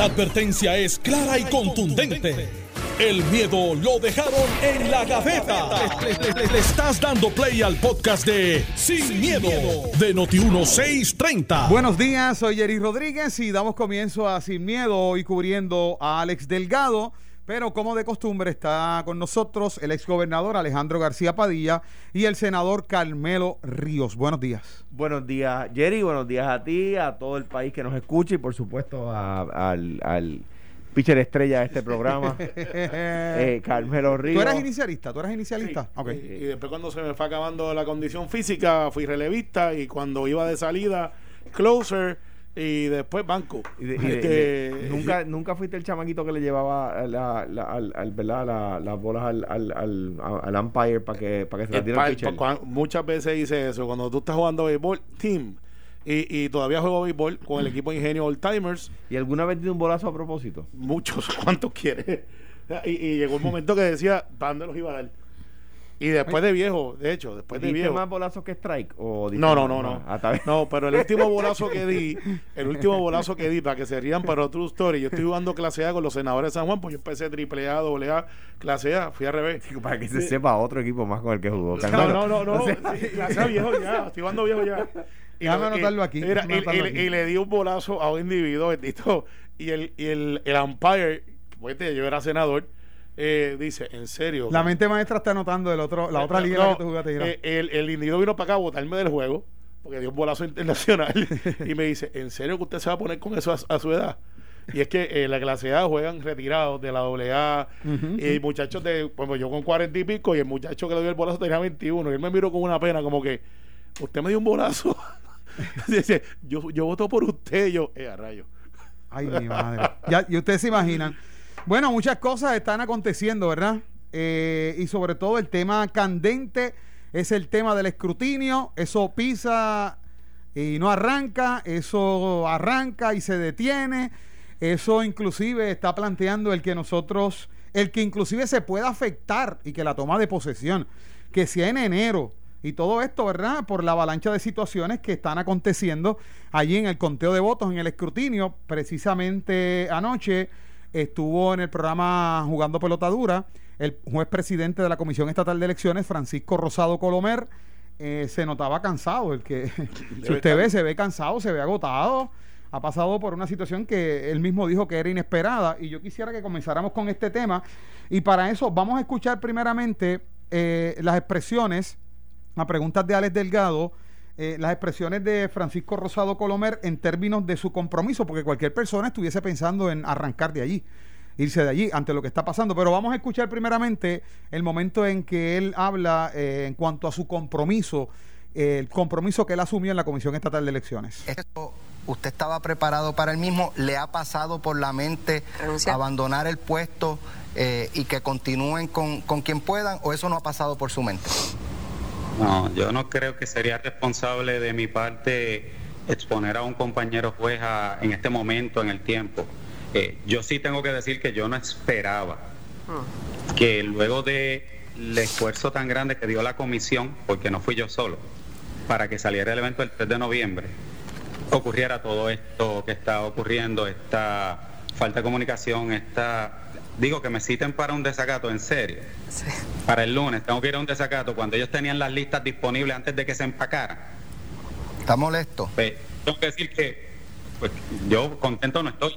La advertencia es clara y contundente. El miedo lo dejaron en la gaveta. Le, estás dando play al podcast de Sin, miedo, de Noti1630. Buenos días, soy Jerry Rodríguez y damos comienzo a Sin Miedo hoy cubriendo a Alex Delgado. Pero como de costumbre está con nosotros el exgobernador Alejandro García Padilla y el senador Carmelo Ríos. Buenos días. Buenos días, Jerry. Buenos días a ti, a todo el país que nos escucha y por supuesto a- al, al pitcher estrella de este programa, eh, Carmelo Ríos. ¿Tú eras inicialista? ¿Tú eras inicialista? Ok. Y, y después cuando se me fue acabando la condición física, fui relevista y cuando iba de salida, closer y después banco. Y de- y de- Este, y nunca, nunca fuiste el chamaquito que le llevaba la, la- al, al- las bolas al, al, al, al umpire para que, para que se las el diera muchas veces hice eso. Cuando tú estás jugando béisbol, team. Y, y todavía juego béisbol con el equipo de Ingenio Old Timers. ¿Y alguna vez dio un bolazo a propósito? Muchos, ¿cuántos quieres? Y, y llegó un momento que decía, ¿para dónde los iba a dar? Y después de viejo, de hecho, después de ¿Diste viejo. más bolazos que strike? O No, no, no, no. Ah. No, pero el último bolazo que di, el último bolazo que di, para que se rían, pero true story, yo estoy jugando clase A con los senadores de San Juan, pues yo empecé triple A, doble A, clase A, fui al revés. Para que se sepa otro equipo más con el que jugó. No, no, no, no, O sea, sí, clase A viejo ya, estoy jugando viejo ya. Y anotarlo aquí, mira, déjame y, anotarlo y- aquí. y le di un bolazo a un individuo, bendito, y el, y el, el umpire, pues yo era senador, eh, dice, en serio. La mente maestra está anotando el otro, la otra No, liga en la no, que tú jugaste. Eh, el, el individuo vino para acá a botarme del juego porque dio un bolazo internacional y me dice, ¿en serio que usted se va a poner con eso a, a su edad? Y es que eh, la clase A juegan retirados de la doble A Ujú, y muchachos de, pues yo con cuarenta y pico y el muchacho que le dio el bolazo tenía 21 y él me miró con una pena como que, usted me dio un bolazo. Dice, yo, yo voto por usted y yo, eh, a rayo. Ay, mi madre. Ya, y ustedes se imaginan. Bueno, muchas cosas están aconteciendo, ¿verdad? Eh, y sobre todo el tema candente es el tema del escrutinio. Eso pisa y no arranca, eso arranca y se detiene. Eso inclusive está planteando el que nosotros, el que inclusive se pueda afectar y que la toma de posesión, que sea en enero. Y todo esto, ¿verdad? Por la avalancha de situaciones que están aconteciendo allí en el conteo de votos, en el escrutinio. Precisamente anoche estuvo en el programa Jugando Pelota Dura el juez presidente de la Comisión Estatal de Elecciones, Francisco Rosado Colomer. eh, se notaba cansado. El que, si usted ve, se ve cansado, se ve agotado. Ha pasado por una situación que él mismo dijo que era inesperada. Y yo quisiera que comenzáramos con este tema. Y para eso vamos a escuchar primeramente eh, las expresiones a preguntas de Alex Delgado, eh, las expresiones de Francisco Rosado Colomer en términos de su compromiso, porque cualquier persona estuviese pensando en arrancar de allí, irse de allí ante lo que está pasando. Pero vamos a escuchar primeramente el momento en que él habla eh, en cuanto a su compromiso, eh, el compromiso que él asumió en la Comisión Estatal de Elecciones. ¿Esto usted estaba preparado para el mismo? ¿Le ha pasado por la mente Renunciar. abandonar el puesto eh, y que continúen con, con quien puedan o eso no ha pasado por su mente? No, yo no creo que sería responsable de mi parte exponer a un compañero juez a- en este momento, en el tiempo. Eh, yo sí tengo que decir que yo no esperaba que luego del esfuerzo tan grande que dio la comisión, porque no fui yo solo, para que saliera el evento el 3 de noviembre, ocurriera todo esto que está ocurriendo, esta falta de comunicación, esta... Digo que me citen para un desacato, en serio Sí. Para el lunes, tengo que ir a un desacato cuando ellos tenían las listas disponibles antes de que se empacaran. ¿Está molesto? Pues, tengo que decir que pues, yo contento no estoy.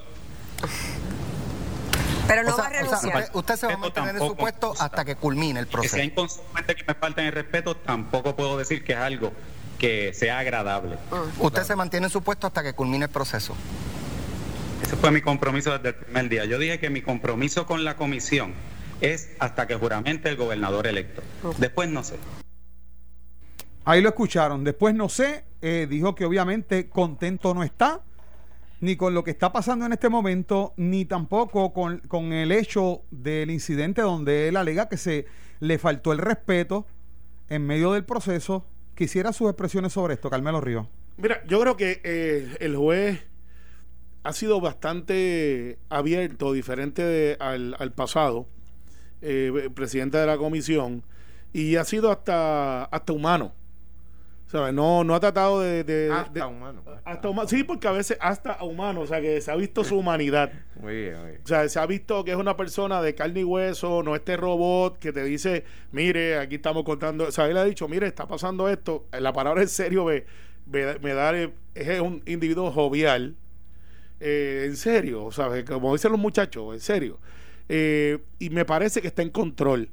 Pero no O sea, va a o sea, renunciar. usted, usted se va a mantener en su puesto hasta que culmine el Que sea proceso. inconsecuente que me falten el respeto, tampoco puedo decir que es algo que sea agradable. Usted se mantiene en su puesto hasta que culmine el proceso. Ese fue mi compromiso desde el primer día. Yo dije que mi compromiso con la comisión es hasta que juramente el gobernador electo. Después no sé. Ahí lo escucharon. Después no sé, eh, dijo que obviamente contento no está, ni con lo que está pasando en este momento, ni tampoco con, con el hecho del incidente donde él alega que se le faltó el respeto en medio del proceso. Quisiera sus expresiones sobre esto, Carmelo Río. Mira, yo creo que eh, el juez ha sido bastante abierto, diferente de- al, al pasado, eh, presidente de la comisión, y ha sido hasta, hasta humano. ¿Sabes? No, no ha tratado de. de- Hasta de- humano. hasta humano. Sí, porque a veces hasta humano. O sea, que se ha visto su humanidad. Muy bien, muy bien. O sea, se ha visto que es una persona de carne y hueso, no este robot que te dice, mire, aquí estamos contando. O sea, él ha dicho, mire, está pasando esto. La palabra en serio me, me, me da, es un individuo jovial. Eh, en serio, ¿sabes? Como dicen los muchachos, en serio. Eh, y me parece que está en control.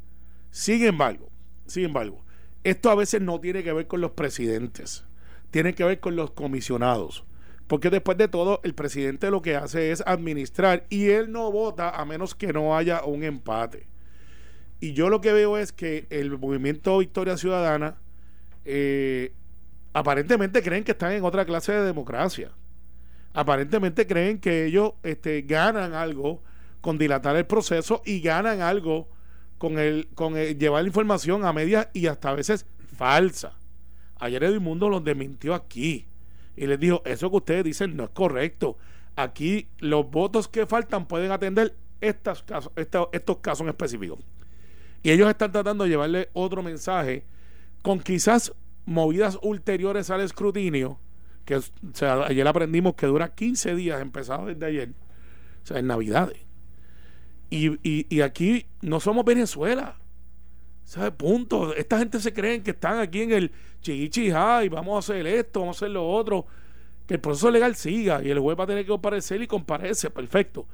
Sin embargo, sin embargo, esto a veces no tiene que ver con los presidentes, tiene que ver con los comisionados. Porque después de todo, el presidente lo que hace es administrar y él no vota a menos que no haya un empate. Y yo lo que veo es que el movimiento Victoria Ciudadana eh, aparentemente creen que están en otra clase de democracia. Aparentemente creen que ellos este, ganan algo con dilatar el proceso y ganan algo con el, con el llevar la información a media y hasta a veces falsa. Ayer Edmundo los desmintió aquí y les dijo, eso que ustedes dicen no es correcto. Aquí los votos que faltan pueden atender estas casos, estos, estos casos en específico. Y ellos están tratando de llevarle otro mensaje con quizás movidas ulteriores al escrutinio, que ayer aprendimos que dura 15 días, empezado desde ayer, o sea, en Navidades. Y, y, aquí no somos Venezuela. ¿Sabe? Punto. Esta gente se creen que están aquí en el chichichá y vamos a hacer esto, vamos a hacer lo otro. Que el proceso legal siga y el juez va a tener que comparecer y comparece, perfecto.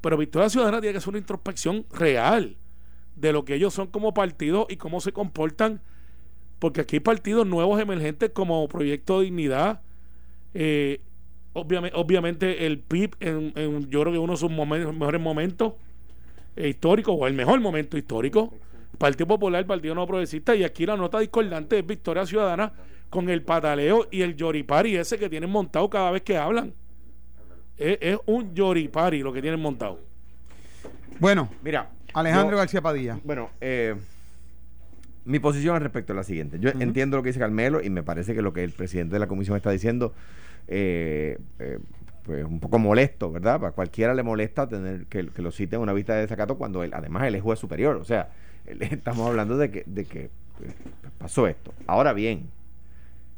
Pero Victoria Ciudadana tiene que hacer una introspección real de lo que ellos son como partido y cómo se comportan. Porque aquí hay partidos nuevos emergentes como Proyecto Dignidad. Eh, obviamente, el PIB, en, yo creo que uno de sus momen- mejores momentos eh, históricos, o el mejor momento histórico. Partido Popular, Partido No Progresista, y aquí la nota discordante es Victoria Ciudadana con el pataleo y el yoripari ese que tienen montado cada vez que hablan. Es, es un yoripari lo que tienen montado. Bueno, Mira, Alejandro yo- García Padilla. Bueno, eh, mi posición al respecto es la siguiente. Yo entiendo lo que dice Carmelo y me parece que lo que el presidente de la comisión está diciendo eh, eh, pues un poco molesto, ¿verdad? A cualquiera le molesta tener que, que lo cite en una vista de desacato cuando él, además él es juez superior. O sea, él- estamos hablando de que, de que pues, pasó esto. Ahora bien,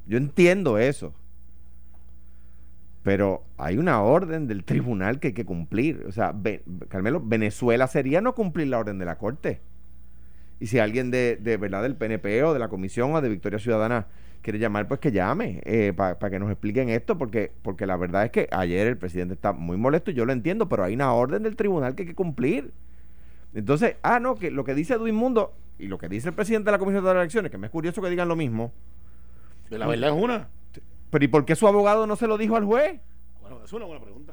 yo entiendo eso. Pero hay una orden del tribunal que hay que cumplir. O sea, Carmelo, Venezuela sería no cumplir la orden de la Corte. Y si alguien de, de verdad del PNP o de la Comisión o de Victoria Ciudadana quiere llamar, pues que llame para que nos expliquen esto, porque, porque la verdad es que ayer el presidente está muy molesto y yo lo entiendo, pero hay una orden del tribunal que hay que cumplir. Entonces, ah, no, que lo que dice Edwin Mundo y lo que dice el presidente de la Comisión de Elecciones, que me es curioso que digan lo mismo, La verdad es una. pero ¿y por qué su abogado no se lo dijo al juez? Bueno, es una buena pregunta.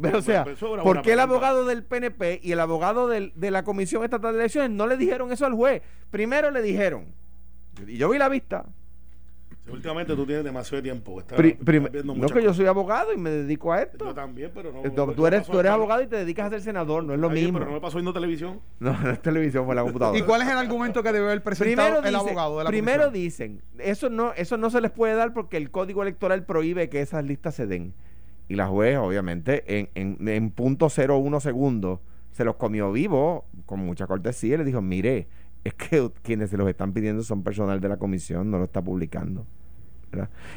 Pero, o sea, Pero ¿por qué el abogado del PNP y el abogado del- de la Comisión Estatal de Elecciones no le dijeron eso al juez? Primero le dijeron, y yo vi la vista, Sí, Últimamente tú tienes demasiado tiempo. Estás, pri- estás prim- viendo no que yo soy abogado y me dedico a Yo esto. también, pero no. No- Tú, eres, tú eres abogado y te dedicas a ser senador, no es lo mismo. Pero no me pasó viendo televisión. No, no es televisión, fue la computadora. ¿Y cuál es el argumento que debe haber presentado Primero, el dice- abogado de la primero comisión? dicen, eso no, eso no se les puede dar porque el código electoral prohíbe que esas listas se den. Y la juez, obviamente, en, en, en punto 01 segundos, se los comió vivo, con mucha cortesía, y le dijo, mire, es que quienes se los están pidiendo son personal de la comisión, no lo está publicando.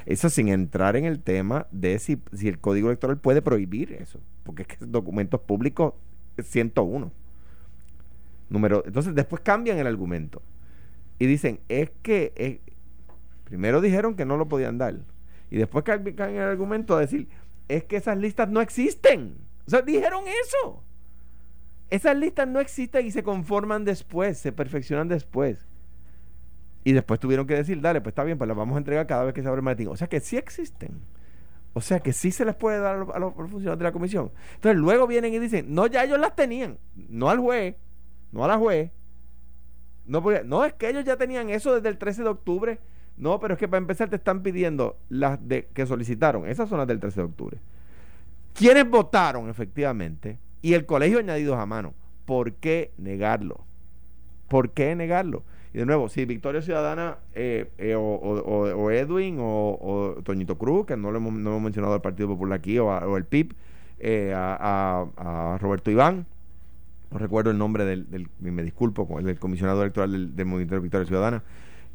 Eso sin entrar en el tema de si, si el código electoral puede prohibir eso, porque es que documentos públicos es 101. Número, entonces después cambian el argumento y dicen, es que eh, primero dijeron que no lo podían dar y después cambian el argumento a decir, es que esas listas no existen. O sea, dijeron eso. Esas listas no existen y se conforman después, se perfeccionan después. Y después tuvieron que decir, dale, pues está bien, pues las vamos a entregar cada vez que se abre el maletín. O sea que sí existen. O sea que sí se les puede dar a los, a los funcionarios de la comisión. Entonces luego vienen y dicen, no, ya ellos las tenían. No al juez, no a la juez. No, porque- no, es que ellos ya tenían eso desde el 13 de octubre. No, pero es que para empezar te están pidiendo las de que solicitaron. Esas son las del 13 de octubre. ¿Quiénes votaron efectivamente? Y el colegio añadidos a mano. ¿Por qué negarlo? ¿Por qué negarlo? Y de nuevo, si Victoria Ciudadana eh, eh, o, o- o- Edwin o, o Toñito Cruz, que no lo hemos, mencionado al Partido Popular aquí, o, a- el PIB, eh, a, a- a Roberto Iván, no recuerdo el nombre del, del- me disculpo, el comisionado electoral del, del Movimiento de Victoria Ciudadana,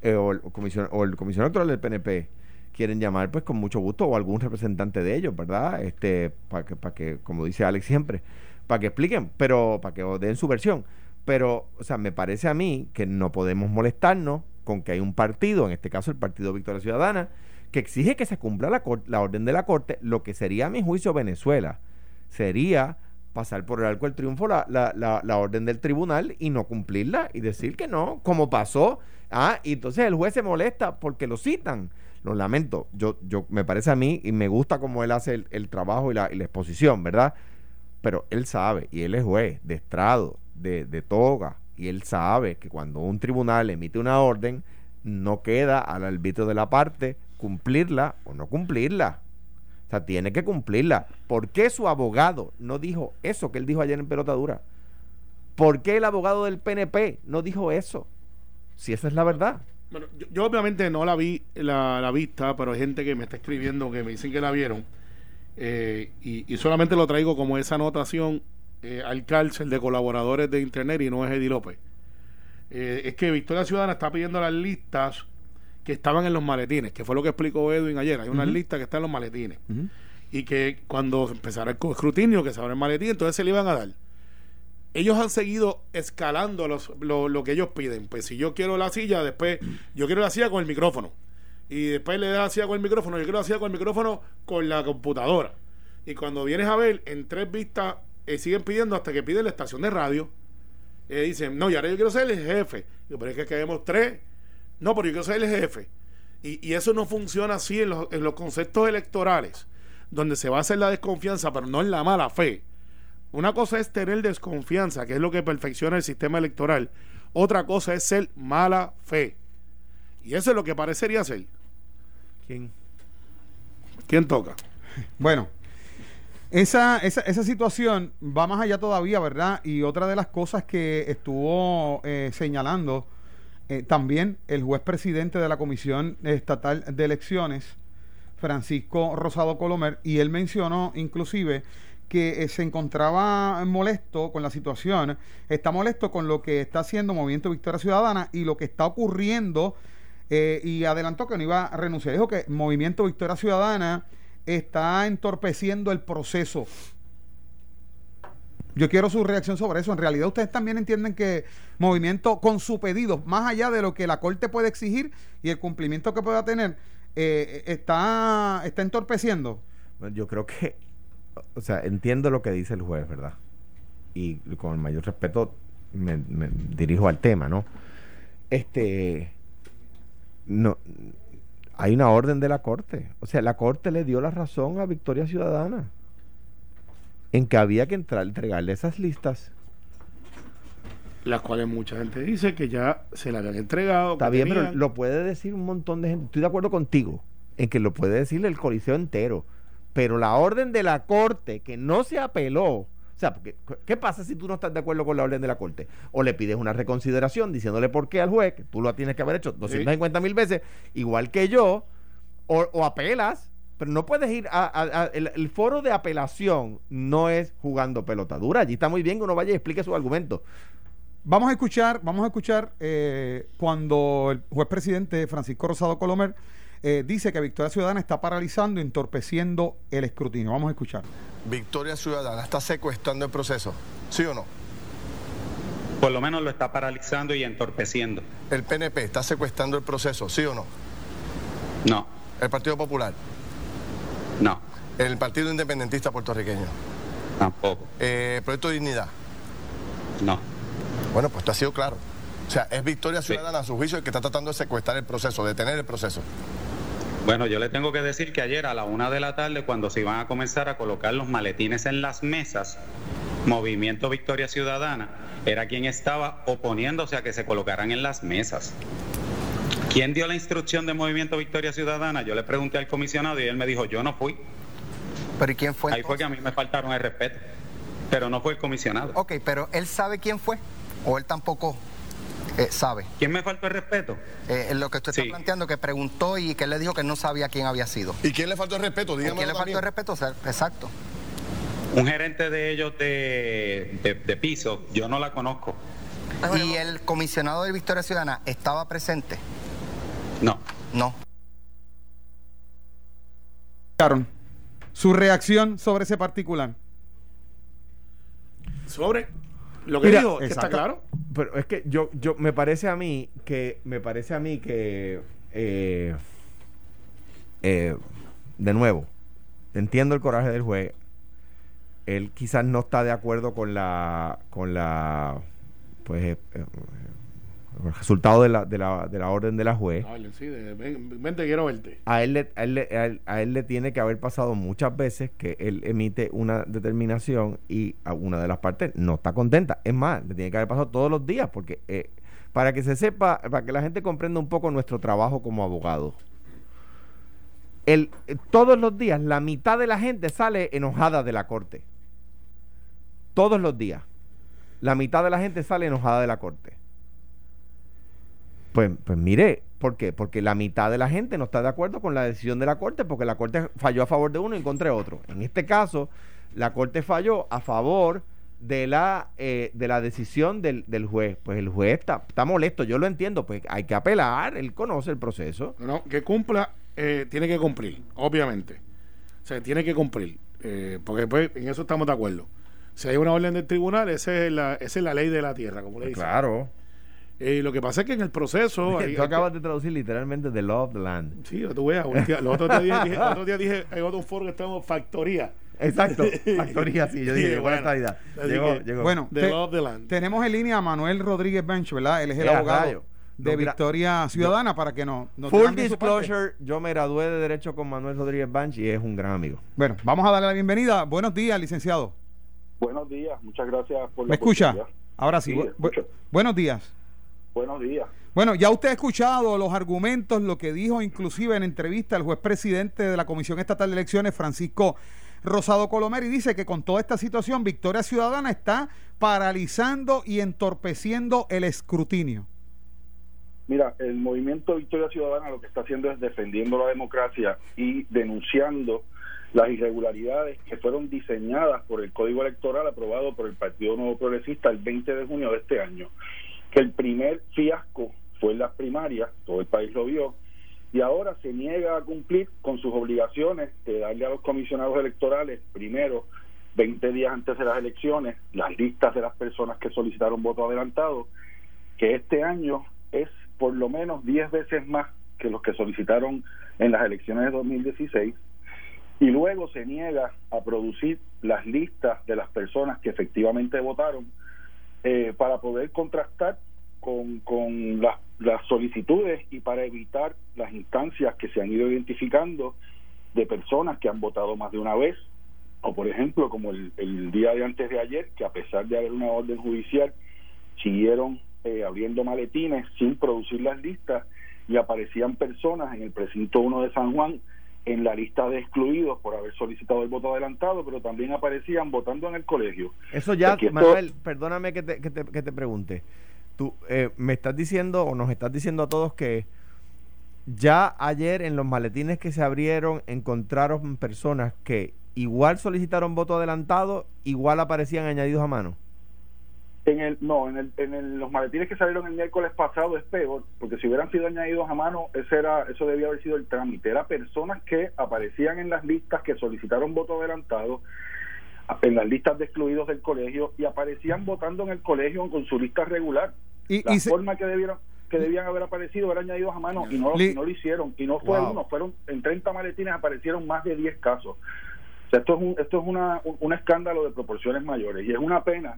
eh, o, el comisión, o el comisionado electoral del PNP quieren llamar, pues con mucho gusto, o algún representante de ellos, ¿verdad? Este, para que, para que, como dice Alex siempre, para que expliquen, pero para que den su versión. Pero, o sea, me parece a mí que no podemos molestarnos con que hay un partido, en este caso el Partido Victoria Ciudadana, que exige que se cumpla la, la orden de la Corte, lo que sería, a mi juicio, Venezuela. Sería pasar por el arco del triunfo la, la, la, la, orden del tribunal y no cumplirla y decir que no, como pasó. Ah, y entonces el juez se molesta porque lo citan. Lo lamento. Yo, yo me parece a mí y me gusta cómo él hace el, trabajo y la, y la, exposición, ¿verdad? Pero él sabe, y él es juez de estrado, de, de toga, y él sabe que cuando un tribunal emite una orden, no queda al arbitrio de la parte cumplirla o no cumplirla. O sea, tiene que cumplirla. ¿Por qué su abogado no dijo eso que él dijo ayer en pelotadura? ¿Por qué el abogado del PNP no dijo eso? Si esa es la verdad. Bueno, yo, yo obviamente no la vi la, la, vista, pero hay gente que me está escribiendo que me dicen que la vieron. Eh, y, y, solamente lo traigo como esa anotación eh, al cárcel de colaboradores de Internet y no es Eddie López. Eh, es que Victoria Ciudadana está pidiendo las listas que estaban en los maletines, que fue lo que explicó Edwin ayer. Hay una uh -huh. lista que está en los maletines. Uh -huh. Y que cuando empezara el escrutinio, que se abre el maletín, entonces se le iban a dar. Ellos han seguido escalando los, lo, lo, que ellos piden. Pues si yo quiero la silla, después yo quiero la silla con el micrófono. Y después le da la silla con el micrófono, yo quiero la silla con el micrófono con la computadora. Y cuando vienes a ver, en tres vistas eh, siguen pidiendo hasta que piden la estación de radio. Eh, dicen, no, y ahora yo quiero ser el jefe. Yo, pero es que queremos tres no, pero yo quiero ser el jefe. Y, y eso no funciona así en los, en los, conceptos electorales, donde se va a hacer la desconfianza, pero no en la mala fe. Una cosa es tener desconfianza, que es lo que perfecciona el sistema electoral. Otra cosa es ser mala fe. Y eso es lo que parecería ser. ¿Quién? ¿Quién toca? Bueno, esa, esa, esa, situación va más allá todavía, ¿verdad? Y otra de las cosas que estuvo eh, señalando eh, también el juez presidente de la Comisión Estatal de Elecciones, Francisco Rosado Colomer, y él mencionó inclusive que eh, se encontraba molesto con la situación, está molesto con lo que está haciendo Movimiento Victoria Ciudadana y lo que está ocurriendo, eh, y adelantó que no iba a renunciar. Dijo que Movimiento Victoria Ciudadana está entorpeciendo el proceso yo quiero su reacción sobre eso. En realidad, ustedes también entienden que movimiento con su pedido, más allá de lo que la Corte puede exigir y el cumplimiento que pueda tener, eh, está, está entorpeciendo. Yo creo que, o sea, entiendo lo que dice el juez, ¿verdad? Y con el mayor respeto me, me dirijo al tema, ¿no? Este, no, hay una orden de la Corte. O sea, la Corte le dio la razón a Victoria Ciudadana en que había que entrar, entregarle esas listas. Las cuales mucha gente dice que ya se las habían entregado. Está bien, tenían... pero lo puede decir un montón de gente. Estoy de acuerdo contigo en que lo puede decir el coliseo entero. Pero la orden de la corte que no se apeló. O sea, porque, ¿qué pasa si tú no estás de acuerdo con la orden de la corte? O le pides una reconsideración diciéndole por qué al juez, que tú lo tienes que haber hecho 250 mil veces, igual que yo, o, o apelas pero no puedes ir a, a, a el, el, foro de apelación no es jugando pelota dura allí está muy bien que uno vaya y explique su argumento vamos a escuchar vamos a escuchar eh, cuando el juez presidente Francisco Rosado Colomer eh, dice que Victoria Ciudadana está paralizando entorpeciendo el escrutinio vamos a escuchar Victoria Ciudadana está secuestrando el proceso ¿sí o no? por lo menos lo está paralizando y entorpeciendo el PNP está secuestrando el proceso ¿sí o no? no el Partido Popular no. ¿El Partido Independentista Puertorriqueño? Tampoco. Eh, ¿Proyecto de Dignidad? No. Bueno, pues esto ha sido claro. O sea, es Victoria Ciudadana sí. a su juicio el que está tratando de secuestrar el proceso, de detener el proceso. Bueno, yo le tengo que decir que ayer a la una de la tarde, cuando se iban a comenzar a colocar los maletines en las mesas, Movimiento Victoria Ciudadana era quien estaba oponiéndose a que se colocaran en las mesas. ¿Quién dio la instrucción de Movimiento Victoria Ciudadana? Yo le pregunté al comisionado y él me dijo, yo no fui. ¿Pero y quién fue? Ahí entonces? fue que a mí me faltaron el respeto. Pero no fue el comisionado. Ok, pero ¿él sabe quién fue? ¿O él tampoco eh, sabe? ¿Quién me faltó el respeto? Eh, lo que usted sí. está planteando, que preguntó y que él le dijo que no sabía quién había sido. ¿Y quién le faltó el respeto? Dígame ¿Quién le faltó el respeto? Exacto. Un gerente de ellos de, de, de piso, yo no la conozco. ¿Y el comisionado de Victoria Ciudadana estaba presente? No. No. Su reacción sobre ese particular. Sobre lo que Mira, dijo, que está exacto. claro. Pero es que yo, yo me parece a mí que me parece a mí que eh, eh, de nuevo entiendo el coraje del juez. Él quizás no está de acuerdo con la con la pues eh, el resultado de la, de la, de la orden de la juez. Dale, sí, de- ven, vente, quiero verte. a él, le, a, él, le- a él- a él le tiene que haber pasado muchas veces que él emite una determinación y a una de las partes no está contenta. Es más, le tiene que haber pasado todos los días porque eh, para que se sepa, para que la gente comprenda un poco nuestro trabajo como abogado. El, eh, todos los días la mitad de la gente sale enojada de la corte. Todos los días. La mitad de la gente sale enojada de la corte. Pues, pues mire, ¿por qué? Porque la mitad de la gente no está de acuerdo con la decisión de la Corte, porque la Corte falló a favor de uno y en contra de otro. En este caso, la Corte falló a favor de la, eh, de la decisión del, del juez. Pues el juez está, está molesto, yo lo entiendo, pues hay que apelar, él conoce el proceso. No, no, que cumpla, eh, tiene que cumplir, obviamente. O sea, tiene que cumplir. eh, porque pues, en eso estamos de acuerdo. Si hay una orden del tribunal, esa es la, esa es la ley de la tierra, como le dicen. Claro. Eh, lo que pasa es que en el proceso. Tú hay acabas que- de traducir literalmente The Law of the Land. Sí, tú veas. un día- Los otros días dije, otros días dije, hay otro foro que estamos factoría. Exacto, factoría, sí, yo dije, Sí, buena bueno. Llegó, que- llegó. Bueno, The te- of the land. tenemos en línea a Manuel Rodríguez Bench, ¿verdad? Él es el Eh, abogado rayo. de No, Victoria Ciudadana para que no, nos Full disclosure, yo me gradué de Derecho con Manuel Rodríguez Banch y es un gran amigo. Bueno, vamos a darle la bienvenida. Buenos días, licenciado. Buenos días, muchas gracias por la ¿Me escucha? Ahora sí. Sí, Bu- escucho. buenos días. Buenos días. Bueno, ya usted ha escuchado los argumentos, lo que dijo inclusive en entrevista el juez presidente de la Comisión Estatal de Elecciones, Francisco Rosado Colomer, y dice que con toda esta situación, Victoria Ciudadana está paralizando y entorpeciendo el escrutinio. Mira, el movimiento Victoria Ciudadana lo que está haciendo es defendiendo la democracia y denunciando las irregularidades que fueron diseñadas por el Código Electoral aprobado por el Partido Nuevo Progresista el 20 de junio de este año. Que el primer fiasco fue en las primarias, todo el país lo vio, y ahora se niega a cumplir con sus obligaciones de darle a los comisionados electorales, primero, 20 días antes de las elecciones, las listas de las personas que solicitaron voto adelantado, que este año es por lo menos 10 veces más que los que solicitaron en las elecciones de 2016 y luego se niega a producir las listas de las personas que efectivamente votaron eh, para poder contrastar con, con las, las solicitudes y para evitar las instancias que se han ido identificando de personas que han votado más de una vez o por ejemplo como el, día de antes de ayer que a pesar de haber una orden judicial siguieron eh, abriendo maletines sin producir las listas y aparecían personas en el precinto 1 de San Juan en la lista de excluidos por haber solicitado el voto adelantado, pero también aparecían votando en el colegio. Eso ya, esto- Manuel, perdóname que te, que te, que te pregunte. Tú eh, me estás diciendo o nos estás diciendo a todos que ya ayer en los maletines que se abrieron encontraron personas que igual solicitaron voto adelantado, igual aparecían añadidos a mano. En el, no, en, el, en el- los maletines que salieron el miércoles pasado es peor, porque si hubieran sido añadidos a mano, ese era, eso debía haber sido el trámite. Era personas que aparecían en las listas que solicitaron voto adelantado, en las listas de excluidos del colegio y aparecían votando en el colegio con su lista regular. Y, la y se- forma que debieron que debían haber aparecido era añadidos a mano y no, Li- y no lo hicieron y no fue Wow. uno fueron en 30 maletines aparecieron más de 10 casos o sea, esto es un, esto es una, un, un escándalo de proporciones mayores y es una pena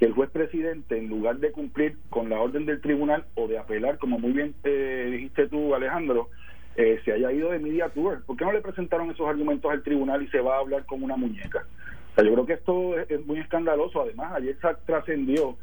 que el juez presidente en lugar de cumplir con la orden del tribunal o de apelar como muy bien eh, dijiste tú Alejandro eh, se haya ido de media tour ¿por qué no le presentaron esos argumentos al tribunal y se va a hablar como una muñeca? Yo creo que esto es, es muy escandaloso además ayer trascendió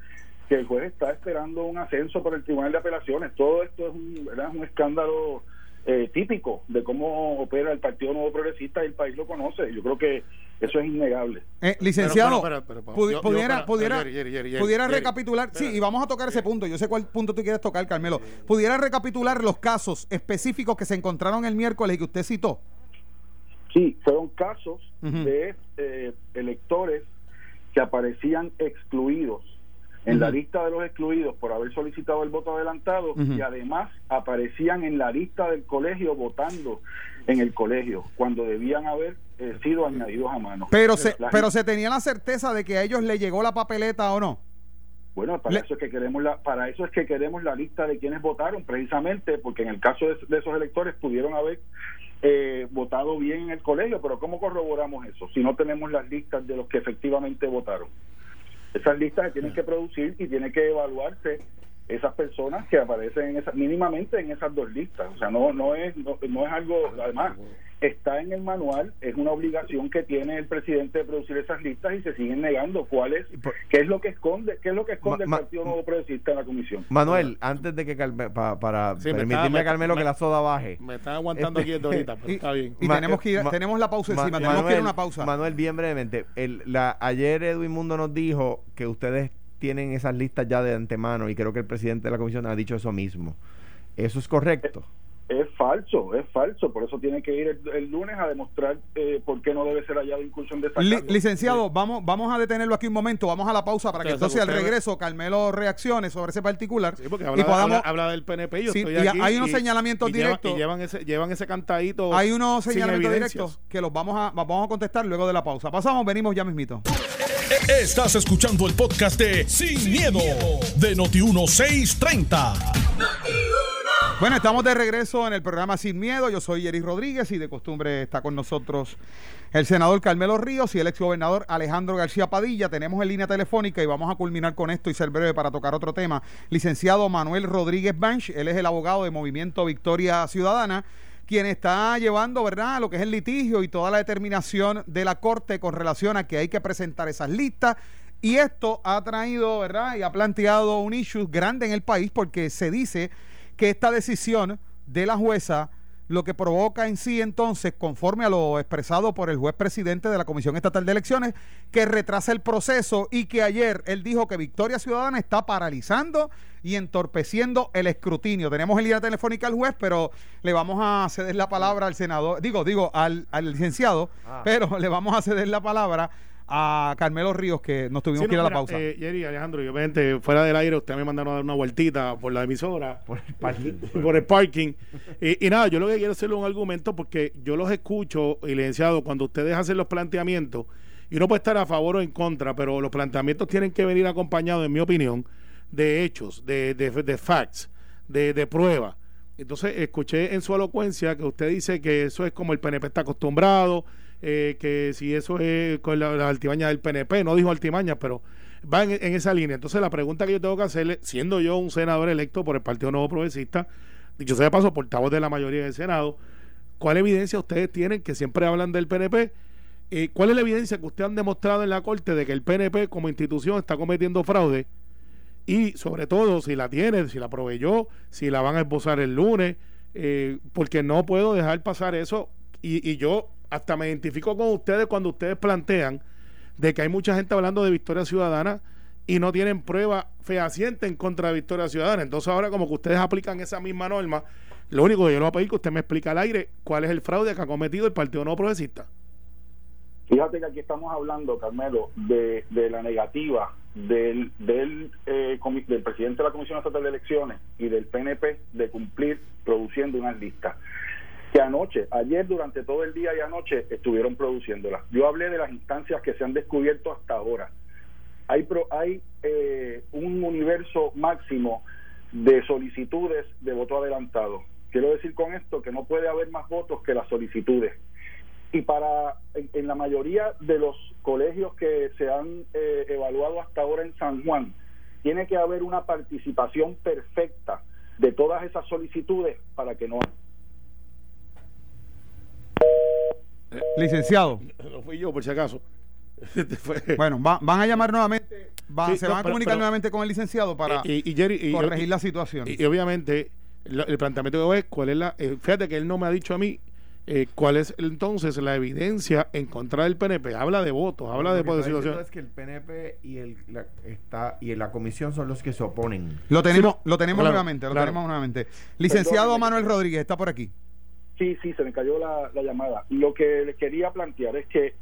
que el juez está esperando un ascenso por el Tribunal de Apelaciones. Todo esto es un, ¿verdad? un escándalo eh, típico de cómo opera el Partido Nuevo Progresista y el país lo conoce. Yo creo que eso es innegable. eh, licenciado, Pero, pero, pero, pero, pudi- yo- yo, pudiera, para- pudiera, Jerry, Jerry, Jerry, pudiera Jerry, recapitular, sí, y vamos a tocar ese punto. Yo sé cuál punto tú quieres tocar, Carmelo. Pudiera recapitular los casos específicos que se encontraron el miércoles y que usted citó. Sí, fueron casos de eh, electores que aparecían excluidos en la lista de los excluidos por haber solicitado el voto adelantado y además aparecían en la lista del colegio votando en el colegio cuando debían haber eh, sido añadidos a mano. Pero se, La pero gente- se tenía la certeza de que a ellos le llegó la papeleta o no. Bueno, para Le- eso es que queremos la, para eso es que queremos la lista de quienes votaron, precisamente porque en el caso de, de esos electores pudieron haber eh, votado bien en el colegio, pero ¿cómo corroboramos eso si no tenemos las listas de los que efectivamente votaron? Esas listas se tienen que producir y tiene que evaluarse esas personas que aparecen en esa, mínimamente en esas dos listas. O sea, no no es no, no es algo además está en el manual, es una obligación que tiene el presidente de producir esas listas y se siguen negando cuál es qué es lo que esconde, qué es lo que esconde Ma- el Partido Nuevo Progresista en la comisión. Manuel, antes de que Carme- pa- para Sí, me permitirle está- me- a Carmelo me- que la soda baje. Me están aguantando Este- aquí ahorita, pero Y, está bien. y Ma- tenemos que ir, Ma- tenemos la pausa Ma- encima, tenemos que ir a Manuel, una pausa. Manuel, bien brevemente. El, la, ayer Edwin Mundo nos dijo que ustedes tienen esas listas ya de antemano y creo que el presidente de la comisión ha dicho eso mismo. ¿Eso es correcto? Es falso, es falso, por eso tiene que ir el, el lunes a demostrar eh, por qué no debe ser hallado incursión de Li- licenciado, vamos, vamos a detenerlo aquí un momento, vamos a la pausa para que Entonces, entonces al regreso Carmelo reaccione sobre ese particular Sí, porque y habla, podamos... habla- habla del PNP. Yo Sí, estoy y aquí hay unos señalamientos y llevan- directos. y llevan ese, llevan ese cantadito. Hay unos señalamientos directos que los vamos a, vamos a contestar luego de la pausa. Pasamos, venimos ya mismito. Estás escuchando el podcast de Sin, miedo, de Noti1630. Bueno, estamos de regreso en el programa Sin Miedo. Yo soy Jerry Rodríguez y de costumbre está con nosotros el senador Carmelo Ríos y el exgobernador Alejandro García Padilla. Tenemos en línea telefónica y vamos a culminar con esto y ser breve para tocar otro tema. Licenciado Manuel Rodríguez Banch, él es el abogado de Movimiento Victoria Ciudadana, quien está llevando, ¿verdad?, lo que es el litigio y toda la determinación de la Corte con relación a que hay que presentar esas listas. Y esto ha traído, ¿verdad?, y ha planteado un issue grande en el país porque se dice que esta decisión de la jueza lo que provoca en sí entonces, conforme a lo expresado por el juez presidente de la Comisión Estatal de Elecciones, que retrasa el proceso y que ayer él dijo que Victoria Ciudadana está paralizando y entorpeciendo el escrutinio. Tenemos en línea telefónica al juez, pero le vamos a ceder la palabra al senador, digo, digo, al, al licenciado, Ah. pero le vamos a ceder la palabra a Carmelo Ríos, que nos tuvimos Sí, que ir a la mira, pausa. eh, Jerry, Alejandro, yo obviamente fuera del aire, ustedes me mandaron a dar una vueltita por la emisora. Por el parking. por el parking. Y, y nada, yo lo que quiero hacerle un argumento porque yo los escucho, y licenciado, cuando ustedes hacen los planteamientos, y uno puede estar a favor o en contra, pero los planteamientos tienen que venir acompañados, en mi opinión, de hechos, de, de, de facts, de, de pruebas. Entonces, escuché en su elocuencia que usted dice que eso es como el PNP está acostumbrado, eh, que si eso es con la, la altimaña del PNP, no dijo altimaña, pero va en, esa línea. Entonces, la pregunta que yo tengo que hacerle, siendo yo un senador electo por el Partido Nuevo Progresista, dicho sea de paso, portavoz de la mayoría del Senado, ¿cuál evidencia ustedes tienen que siempre hablan del PNP? Eh, ¿Cuál es la evidencia que ustedes han demostrado en la Corte de que el PNP como institución está cometiendo fraude? Y sobre todo, si la tiene, si la proveyó, si la van a esbozar el lunes, eh, porque no puedo dejar pasar eso. Y yo hasta me identifico con ustedes cuando ustedes plantean de que hay mucha gente hablando de Victoria Ciudadana y no tienen prueba fehaciente en contra de Victoria Ciudadana. Entonces ahora como que ustedes aplican esa misma norma, lo único que yo le voy a pedir que usted me explique al aire cuál es el fraude que ha cometido el Partido No Progresista. Fíjate que aquí estamos hablando, Carmelo, de, de la negativa del, del, eh, del presidente de la Comisión Estatal de Elecciones y del PNP de cumplir produciendo unas listas. Que anoche, ayer durante todo el día y anoche estuvieron produciéndolas. Yo hablé de las instancias que se han descubierto hasta ahora. Hay, pro- hay eh, un universo máximo de solicitudes de voto adelantado. Quiero decir con esto que no puede haber más votos que las solicitudes y para en, en la mayoría de los colegios que se han eh, evaluado hasta ahora en San Juan tiene que haber una participación perfecta de todas esas solicitudes para que no Licenciado. No fui yo, por si acaso. Este Bueno, va- van a llamar nuevamente, va- Sí, se no, van a pero- comunicar pero- nuevamente con el licenciado para y, y Jerry, y- corregir y- la situación. Y, y obviamente, lo- el planteamiento que es cuál es la. eh, fíjate que él no me ha dicho a mí eh, cuál es entonces la evidencia en contra del PNP. Habla de votos, habla de, de situación. es que el PNP y, el, la, está, y la comisión son los que se oponen. Lo tenemos, Sí, lo tenemos claro, nuevamente, lo claro. tenemos nuevamente. Licenciado. Manuel Rodríguez está por aquí. Sí, sí, se me cayó la, la llamada. Lo que les quería plantear es que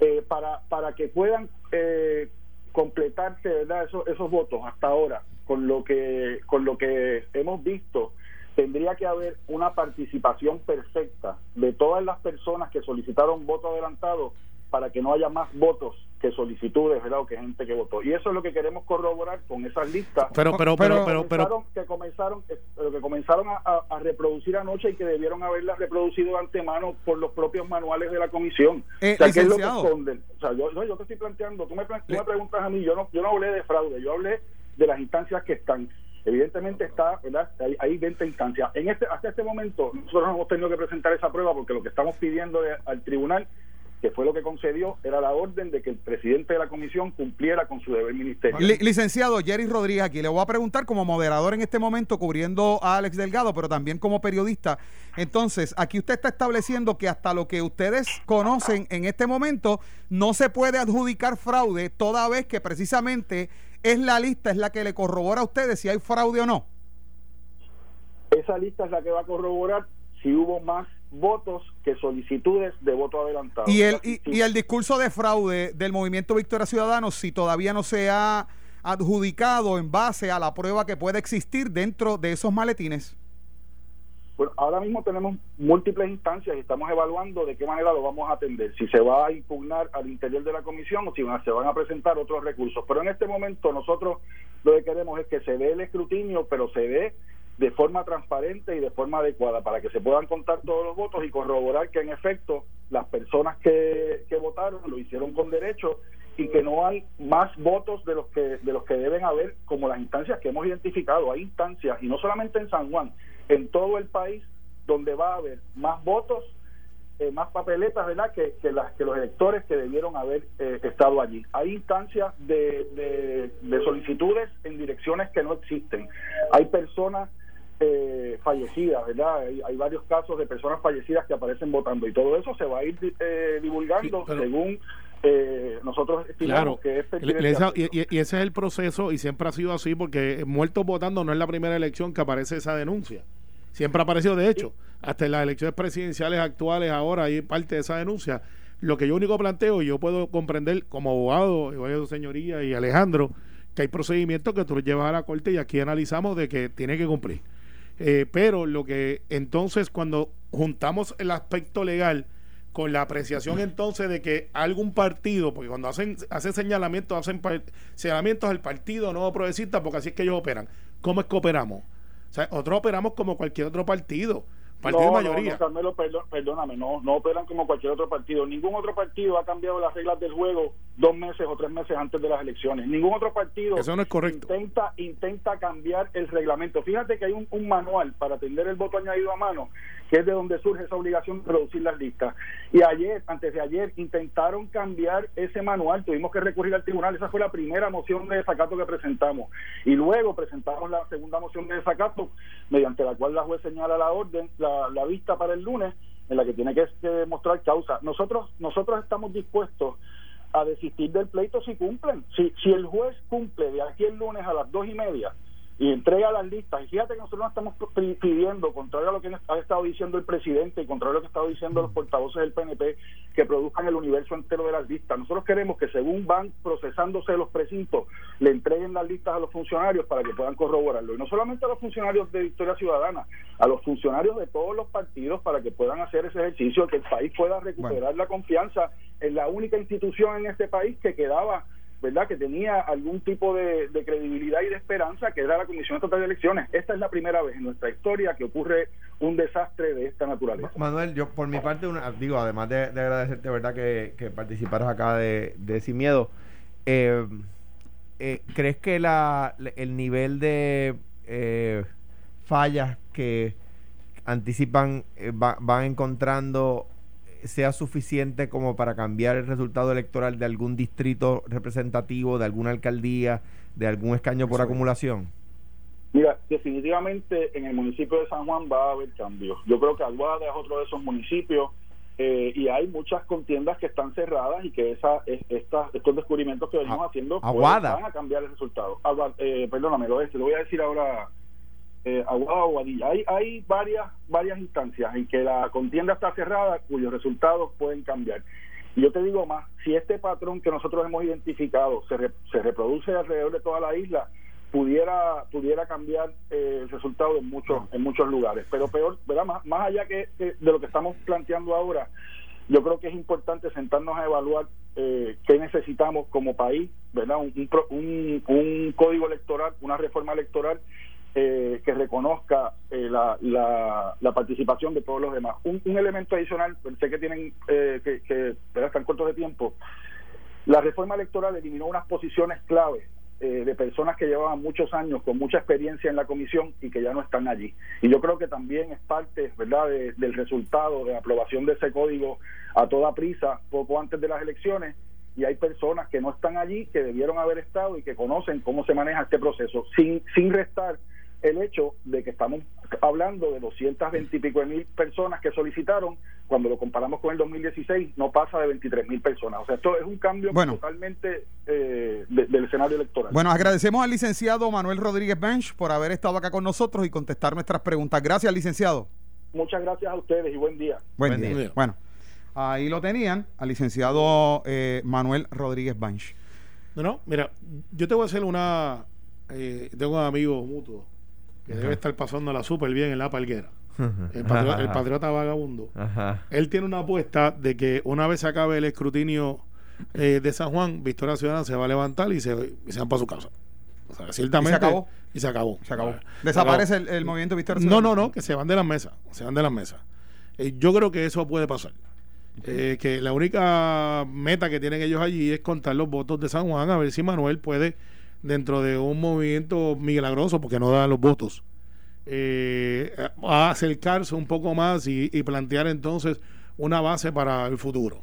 eh, para, para que puedan eh, completarse verdad esos, esos votos hasta ahora con lo que con lo que hemos visto tendría que haber una participación perfecta de todas las personas que solicitaron voto adelantado para que no haya más votos que solicitudes, ¿verdad? O que gente que votó. Y eso es lo que queremos corroborar con esas listas Pero, pero, pero, pero, que pero, comenzaron, que comenzaron, eh, que comenzaron a, reproducir anoche y que debieron haberlas reproducido de antemano por los propios manuales de la comisión. Eh, o sea, ¿qué es lo que esconden? O sea, yo, no, yo te estoy planteando, tú me, tú me preguntas a mí, yo no, yo no hablé de fraude, yo hablé de las instancias que están. Evidentemente está, ¿verdad? Hay, hay 20 instancias. En este, hasta este momento, nosotros no hemos tenido que presentar esa prueba porque lo que estamos pidiendo al tribunal que fue lo que concedió, era la orden de que el presidente de la comisión cumpliera con su deber ministerial. Li- licenciado Jerry Rodríguez, aquí le voy a preguntar como moderador en este momento, cubriendo a Alex Delgado, pero también como periodista. Entonces, aquí usted está estableciendo que hasta lo que ustedes conocen en este momento no se puede adjudicar fraude, toda vez que precisamente es la lista, es la que le corrobora a ustedes si hay fraude o no. Esa lista es la que va a corroborar si hubo más votos que solicitudes de voto adelantado. Y el, y, y el discurso de fraude del movimiento Victoria Ciudadano, si todavía no se ha adjudicado en base a la prueba que puede existir dentro de esos maletines. Bueno, ahora mismo tenemos múltiples instancias y estamos evaluando de qué manera lo vamos a atender. Si se va a impugnar al interior de la comisión o si se van a presentar otros recursos. Pero en este momento nosotros lo que queremos es que se dé el escrutinio, pero se dé de forma transparente y de forma adecuada para que se puedan contar todos los votos y corroborar que en efecto las personas que, que votaron lo hicieron con derecho y que no hay más votos de los que de los que deben haber como las instancias que hemos identificado. Hay instancias y no solamente en San Juan en todo el país donde va a haber más votos eh, más papeletas verdad que, que las que los electores que debieron haber eh, estado allí. Hay instancias de, de, de solicitudes en direcciones que no existen. Hay personas eh, fallecidas, ¿verdad? Hay, hay varios casos de personas fallecidas que aparecen votando y todo eso se va a ir eh, divulgando Sí, pero- según eh, nosotros estimamos Claro, que es esa- hacerlo. y, ese es el proceso y siempre ha sido así porque muertos votando no es la primera elección que aparece esa denuncia. Siempre ha aparecido, de hecho, hasta en las elecciones presidenciales actuales ahora hay parte de esa denuncia. Lo que yo único planteo, y yo puedo comprender como abogado, señoría y Alejandro, que hay procedimientos que tú llevas a la corte y aquí analizamos de que tiene que cumplir. Eh, pero lo que entonces cuando juntamos el aspecto legal con la apreciación entonces de que algún partido, porque cuando hacen, hacen señalamientos, hacen señalamientos al partido no progresista, porque así es que ellos operan. ¿Cómo es que operamos? O sea, nosotros operamos como cualquier otro partido, partido no, de mayoría. No, no, Carmelo, perdón- perdóname, no, no operan como cualquier otro partido. Ningún otro partido ha cambiado las reglas del juego dos meses o tres meses antes de las elecciones. Ningún otro partido Eso no es correcto. intenta intenta cambiar el reglamento. Fíjate que hay un, un manual para atender el voto añadido a mano, que es de donde surge esa obligación de producir las listas. Y ayer, antes de ayer, intentaron cambiar ese manual. Tuvimos que recurrir al tribunal. Esa fue la primera moción de desacato que presentamos. Y luego presentamos la segunda moción de desacato, mediante la cual la juez señala la orden, la, la vista para el lunes, en la que tiene que eh, mostrar causa. Nosotros, nosotros estamos dispuestos a desistir del pleito si cumplen. Si, si el juez cumple de aquí el lunes a las dos y media y entrega las listas, y fíjate que nosotros no estamos pi- pidiendo, contrario a lo que ha estado diciendo el presidente y contrario a lo que ha estado diciendo los portavoces del PNP, que produzcan el universo entero de las listas. Nosotros queremos que según van procesándose los precintos, le entreguen las listas a los funcionarios para que puedan corroborarlo. Y no solamente a los funcionarios de Victoria Ciudadana, a los funcionarios de todos los partidos para que puedan hacer ese ejercicio, que el país pueda recuperar la confianza en la única institución en este país que quedaba ¿verdad? que tenía algún tipo de, credibilidad y de esperanza, que era la Comisión Estatal de Elecciones. Esta es la primera vez en nuestra historia que ocurre un desastre de esta naturaleza. Manuel, yo por mi parte, una- digo, además de, de agradecerte, ¿verdad?, que, participaras acá de, Sin Miedo, eh, eh, ¿crees que la, el nivel de eh, fallas que anticipan eh, va- van encontrando sea suficiente como para cambiar el resultado electoral de algún distrito representativo, de alguna alcaldía, de algún escaño por acumulación? Mira, definitivamente en el municipio de San Juan va a haber cambios. Yo creo que Aguada es otro de esos municipios eh, y hay muchas contiendas que están cerradas y que esa, es- estas, estos descubrimientos que venimos A- haciendo pues, Aguada. van a cambiar el resultado. Agua- eh, perdóname, lo, lo voy a decir ahora. Eh, Aguada o Aguadilla. Hay, hay varias, varias instancias en que la contienda está cerrada cuyos resultados pueden cambiar. Y yo te digo más, si este patrón que nosotros hemos identificado se, re- se reproduce alrededor de toda la isla, pudiera pudiera cambiar eh, el resultado en muchos en muchos lugares. Pero peor, ¿verdad? Más, más allá que, de lo que estamos planteando ahora, yo creo que es importante sentarnos a evaluar eh, qué necesitamos como país, ¿verdad? Un, un un- un código electoral, una reforma electoral eh, que reconozca eh, la, la, participación de todos los demás. Un, elemento adicional, sé que tienen eh, que, que están cortos de tiempo. La reforma electoral eliminó unas posiciones clave eh, de personas que llevaban muchos años con mucha experiencia en la comisión y que ya no están allí. Y yo creo que también es parte, ¿verdad?, de- del resultado de aprobación de ese código a toda prisa poco antes de las elecciones. Y hay personas que no están allí, que debieron haber estado y que conocen cómo se maneja este proceso, sin, sin restar el hecho de que estamos hablando de 220 y pico de mil personas que solicitaron, cuando lo comparamos con el 2016, no pasa de 23 mil personas. O sea, esto es un cambio Bueno. totalmente eh, de- del escenario electoral. Bueno, agradecemos al licenciado Manuel Rodríguez Bench por haber estado acá con nosotros y contestar nuestras preguntas. Gracias, licenciado. Muchas gracias a ustedes y buen día. Buen, Buen día. día. Bueno, ahí lo tenían al licenciado eh, Manuel Rodríguez Bench. No, no, mira, yo te voy a hacer una. eh, tengo un amigo mutuo que debe estar pasándola súper bien en la palguera. El patriota, el patriota vagabundo. Ajá. Él tiene una apuesta de que una vez se acabe el escrutinio eh, de San Juan, Victoria Ciudadana se va a levantar y se, y se van para su casa. O sea, ciertamente. ¿Y se acabó? Y se acabó. Se acabó. Desaparece acabó. el, el movimiento Victoria No, Ciudadana. no, no, que se van de las mesas. Se van de las mesas. Eh, yo creo que eso puede pasar. Eh, que la única meta que tienen ellos allí es contar los votos de San Juan, a ver si Manuel puede, dentro de un movimiento milagroso, porque no dan los votos, eh, a acercarse un poco más y, y plantear entonces una base para el futuro.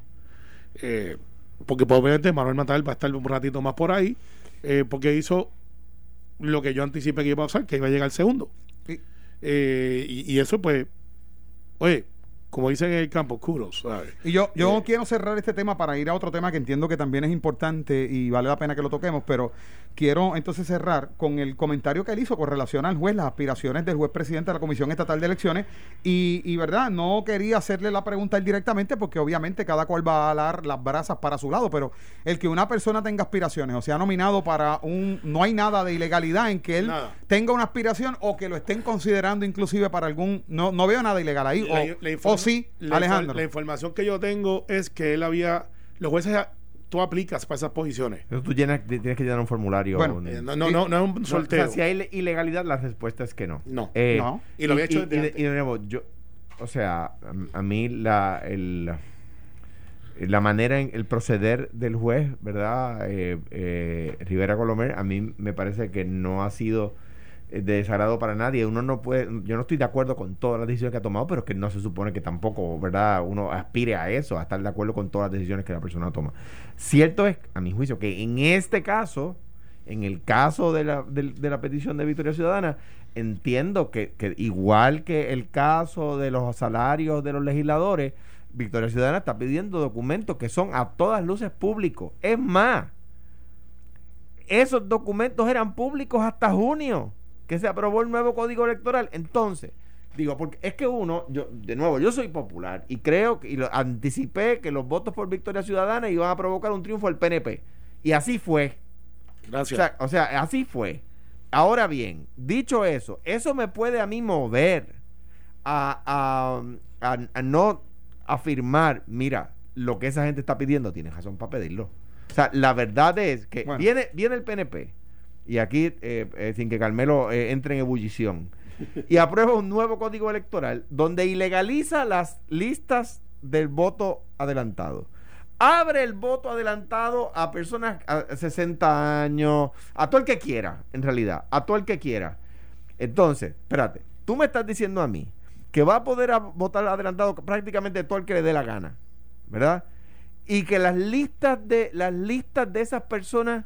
Eh, porque probablemente Manuel Matal va a estar un ratito más por ahí, eh, porque hizo lo que yo anticipé que iba a pasar, que iba a llegar segundo. Sí. Eh, y, y eso, pues, oye, como dicen en el campo, kudos, ¿sabes? Y yo, yo Eh, quiero cerrar este tema para ir a otro tema que entiendo que también es importante y vale la pena que lo toquemos, pero quiero entonces cerrar con el comentario que él hizo con relación al juez, las aspiraciones del juez presidente de la Comisión Estatal de Elecciones. Y, y verdad, no quería hacerle la pregunta él directamente porque obviamente cada cual va a alar las brasas para su lado, pero el que una persona tenga aspiraciones o sea nominado para un... No hay nada de ilegalidad en que él Nada. tenga una aspiración o que lo estén considerando inclusive para algún... No, no veo nada ilegal ahí. La- o, la sí, la Alejandro. La información que yo tengo es que él había. Los jueces, tú aplicas para esas posiciones. Entonces tú llenas- tienes que llenar un formulario. Bueno, un- Eh, no, no, no, no es un No, o sea, sorteo. si hay ile- ilegalidad, la respuesta es que no. No. Eh, No. Y lo había hecho desde y antes. y de nuevo, yo, o sea, a, a mí la, el, la manera, en, el proceder del juez, ¿verdad? Eh, eh, Rivera Colomer, a mí me parece que no ha sido de desagrado para nadie. Uno no puede, yo no estoy de acuerdo con todas las decisiones que ha tomado, pero es que no se supone que tampoco, ¿verdad? Uno aspire a eso, a estar de acuerdo con todas las decisiones que la persona toma. Cierto es, a mi juicio, que en este caso, en el caso de la, de, la petición de Victoria Ciudadana, entiendo que, que igual que el caso de los salarios de los legisladores, Victoria Ciudadana está pidiendo documentos que son a todas luces públicos. Es más, esos documentos eran públicos hasta junio, que se aprobó el nuevo código electoral. Entonces, digo, porque es que uno, yo, de nuevo, yo soy popular y creo que, y lo anticipé que los votos por Victoria Ciudadana iban a provocar un triunfo del PNP. Y así fue. O Gracias. sea, o sea, así fue. Ahora bien, dicho eso, eso me puede a mí mover a, a- a- a no afirmar, mira, lo que esa gente está pidiendo, tiene razón para pedirlo. O sea, la verdad es que Bueno. viene, viene el PNP, y aquí, eh, eh, sin que Carmelo eh, entre en ebullición, y aprueba un nuevo código electoral donde ilegaliza las listas del voto adelantado. Abre el voto adelantado a personas a 60 años, a todo el que quiera, en realidad, a todo el que quiera. Entonces, espérate, tú me estás diciendo a mí que va a poder votar adelantado prácticamente todo el que le dé la gana, ¿verdad? Y que las listas de las listas de esas personas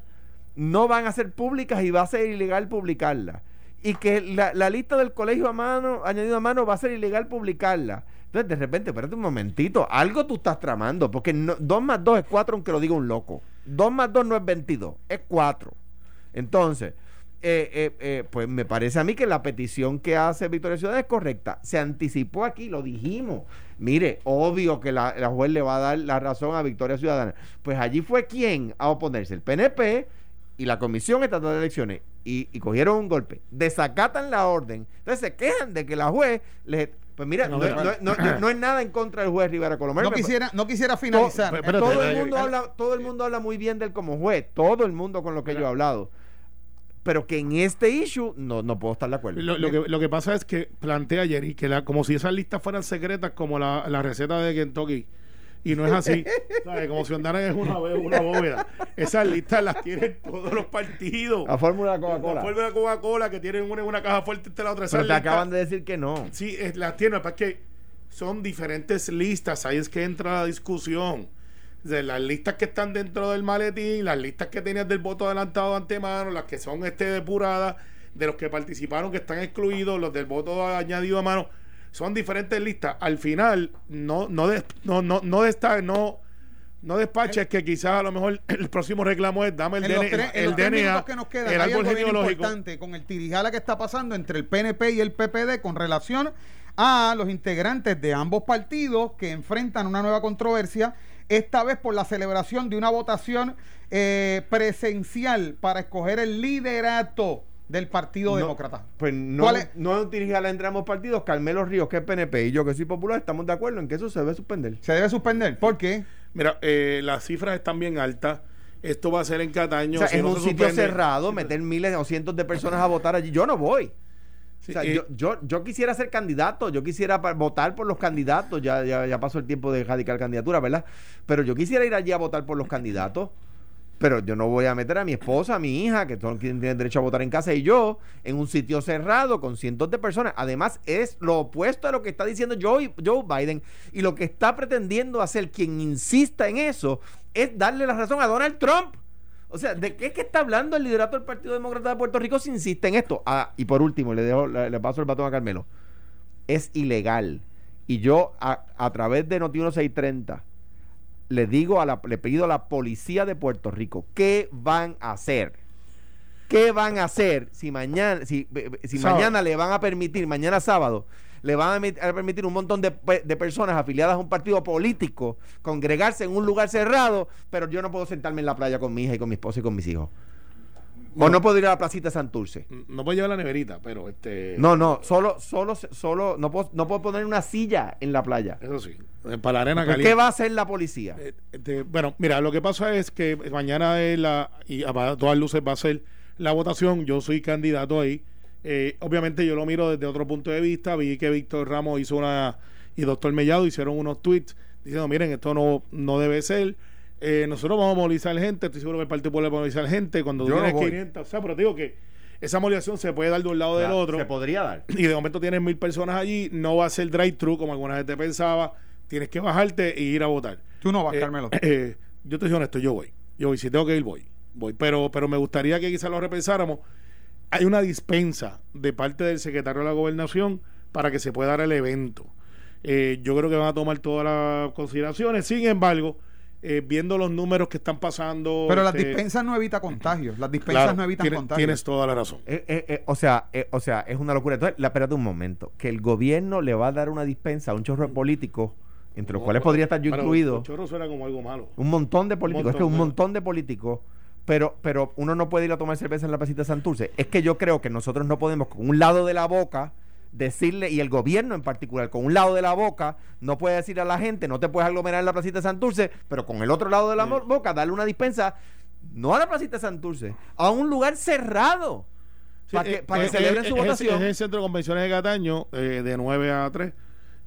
no van a ser públicas y va a ser ilegal publicarlas. Y que la, la lista del colegio a mano, añadido a mano, va a ser ilegal publicarla. Entonces, de repente, espérate un momentito, algo tú estás tramando, porque 2 más 2 es 4, aunque lo diga un loco. 2 más 2 no es 22, es 4. Entonces, eh, eh, eh, pues me parece a mí que la petición que hace Victoria Ciudad es correcta. Se anticipó aquí, lo dijimos. mire, obvio que la, la juez le va a dar la razón a Victoria Ciudadana. Pues allí fue quien a oponerse, el PNP y la Comisión Estatal de Elecciones, y, y cogieron un golpe, desacatan la orden, entonces se quejan de que la juez les... Pues mira, no, No, no- no- no- no es nada en contra del juez Rivera Colomé. No quisiera, no quisiera finalizar. Pero- Espérate, todo el espérate. mundo habla, todo el mundo habla muy bien de él como juez, todo el mundo con lo que yo he hablado. Pero que en este issue no, no puedo estar de acuerdo. Lo, lo que, lo que pasa es que plantea Jerry que la, como si esas listas fueran secretas como la, la receta de Kentucky. Y no es así. ¿Sabes? Como si andaran en una, una bóveda. Esas listas las tienen todos los partidos. La fórmula de La Coca-Cola. fórmula Coca-Cola que tienen una en una caja fuerte entre la otra. Pero te listas- acaban de decir que no. Sí, es- las tienen, para que son diferentes listas, ahí es que entra la discusión. De las listas que están dentro del maletín, las listas que tenías del voto adelantado de antemano, las que son este depuradas, de los que participaron que están excluidos, los del voto añadido a mano, son diferentes listas. Al final, no, no, des- no, no, no, desta- no, no despaches que quizás a lo mejor el próximo reclamo es dame el, en los DN tres, el DNA, que nos quedan, el hay árbol algo bien importante con el tirijala que está pasando entre el PNP y el PPD con relación a los integrantes de ambos partidos que enfrentan una nueva controversia, esta vez por la celebración de una votación eh, presencial para escoger el liderato del Partido No, Demócrata. Pues no, ¿Cuál es? no dirigirla entre ambos partidos. Carmelo Ríos, que es PNP, y yo, que soy popular, estamos de acuerdo en que eso se debe suspender. Se debe suspender. ¿Por qué? Mira, eh, las cifras están bien altas. Esto va a ser en Cataño. O sea, si en no un se sitio suspende- cerrado, meter miles o cientos de personas a votar allí. Yo no voy. Sí, o sea, eh, yo, yo, yo quisiera ser candidato, yo quisiera votar por los candidatos, ya, ya, ya pasó el tiempo de radical candidatura, ¿verdad? Pero yo quisiera ir allí a votar por los candidatos, pero yo no voy a meter a mi esposa, a mi hija, que son quienes tienen derecho a votar en casa, y yo, en un sitio cerrado con cientos de personas. Además, es lo opuesto a lo que está diciendo Joe, Joe Biden, y lo que está pretendiendo hacer quien insista en eso es darle la razón a Donald Trump. O sea, ¿de qué es que está hablando el liderato del Partido Demócrata de Puerto Rico si insiste en esto? Ah, y por último, le, dejo, le, paso el batón a Carmelo. Es ilegal. Y yo, a, a través de Noti 1630, le digo a la, le pido a la policía de Puerto Rico, ¿qué van a hacer? ¿Qué van a hacer si mañana, si, si mañana le van a permitir, mañana sábado, le van a, permitir un montón de, de personas afiliadas a un partido político congregarse en un lugar cerrado, pero yo no puedo sentarme en la playa con mi hija y con mi esposa y con mis hijos? O Bueno. no puedo ir a la placita de Santurce. No puedo llevar la neverita, pero este. No, no, solo, solo, solo, no puedo, no puedo poner una silla en la playa. Eso sí. eh, Para la arena Pues, caliente. ¿Qué va a hacer la policía? Eh, este, bueno, mira, lo que pasa es que mañana es la, y a todas luces va a ser la votación. Yo soy candidato ahí. Eh, obviamente yo lo miro desde otro punto de vista. Vi que Víctor Ramos hizo una, y Doctor Mellado hicieron unos tweets diciendo, miren, esto no, no debe ser. Eh, nosotros vamos a movilizar gente. Estoy seguro que el Partido Popular va a movilizar gente. Cuando tú no tienes voy. 500, o sea, pero te digo que esa movilización se puede dar de un lado o del otro Se podría dar. y de momento tienes mil personas allí, no va a ser drive-thru como alguna gente pensaba, tienes que bajarte e ir a votar. Tú no vas, Eh, Carmelo. eh, yo te soy honesto, yo voy. Yo voy, si tengo que ir, voy. voy. Pero, pero me gustaría que quizás lo repensáramos. Hay una dispensa de parte del secretario de la gobernación para que se pueda dar el evento. Eh, yo creo que van a tomar todas las consideraciones. Sin embargo, eh, viendo los números que están pasando. Pero las este, dispensas no evitan contagios. Las dispensas claro, no evitan tiene- contagios. Tienes toda la razón. Eh, eh, eh, o sea, eh, o sea, es una locura. Entonces, la, espérate un momento, que el gobierno le va a dar una dispensa a un chorro de políticos, entre los cuales podría estar yo incluido, un chorro suena como algo malo. un montón de políticos, es que un montón de políticos, pero, pero uno no puede ir a tomar cerveza en la placita de Santurce. Es que yo creo que nosotros no podemos con un lado de la boca decirle, y el gobierno en particular, con un lado de la boca, no puede decir a la gente, no te puedes aglomerar en la placita de Santurce, pero con el otro lado de la boca, darle una dispensa, no a la placita de Santurce, a un lugar cerrado. Sí, para que, eh, para que eh, celebren eh, su votación. Es el centro de convenciones de Cataño, eh, de 9 a 3.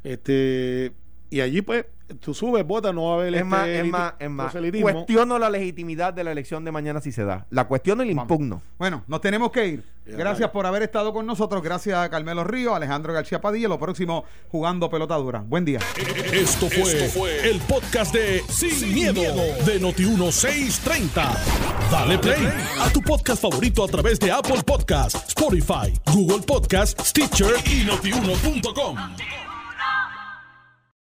Este, y allí, pues, tú subes, votas, no va a haber Es este más, es más, es más. Cuestiono la legitimidad de la elección de mañana si se da. La cuestiono y la impugno. Bueno, nos tenemos que ir. Gracias por haber estado con nosotros. Gracias a Carmelo Río, Alejandro García Padilla. Lo próximo, jugando pelota dura. Buen día. Esto fue, el podcast de Sin, miedo, de Noti1630. Dale play a tu podcast favorito a través de Apple Podcasts, Spotify, Google Podcasts, Stitcher y notiuno.com.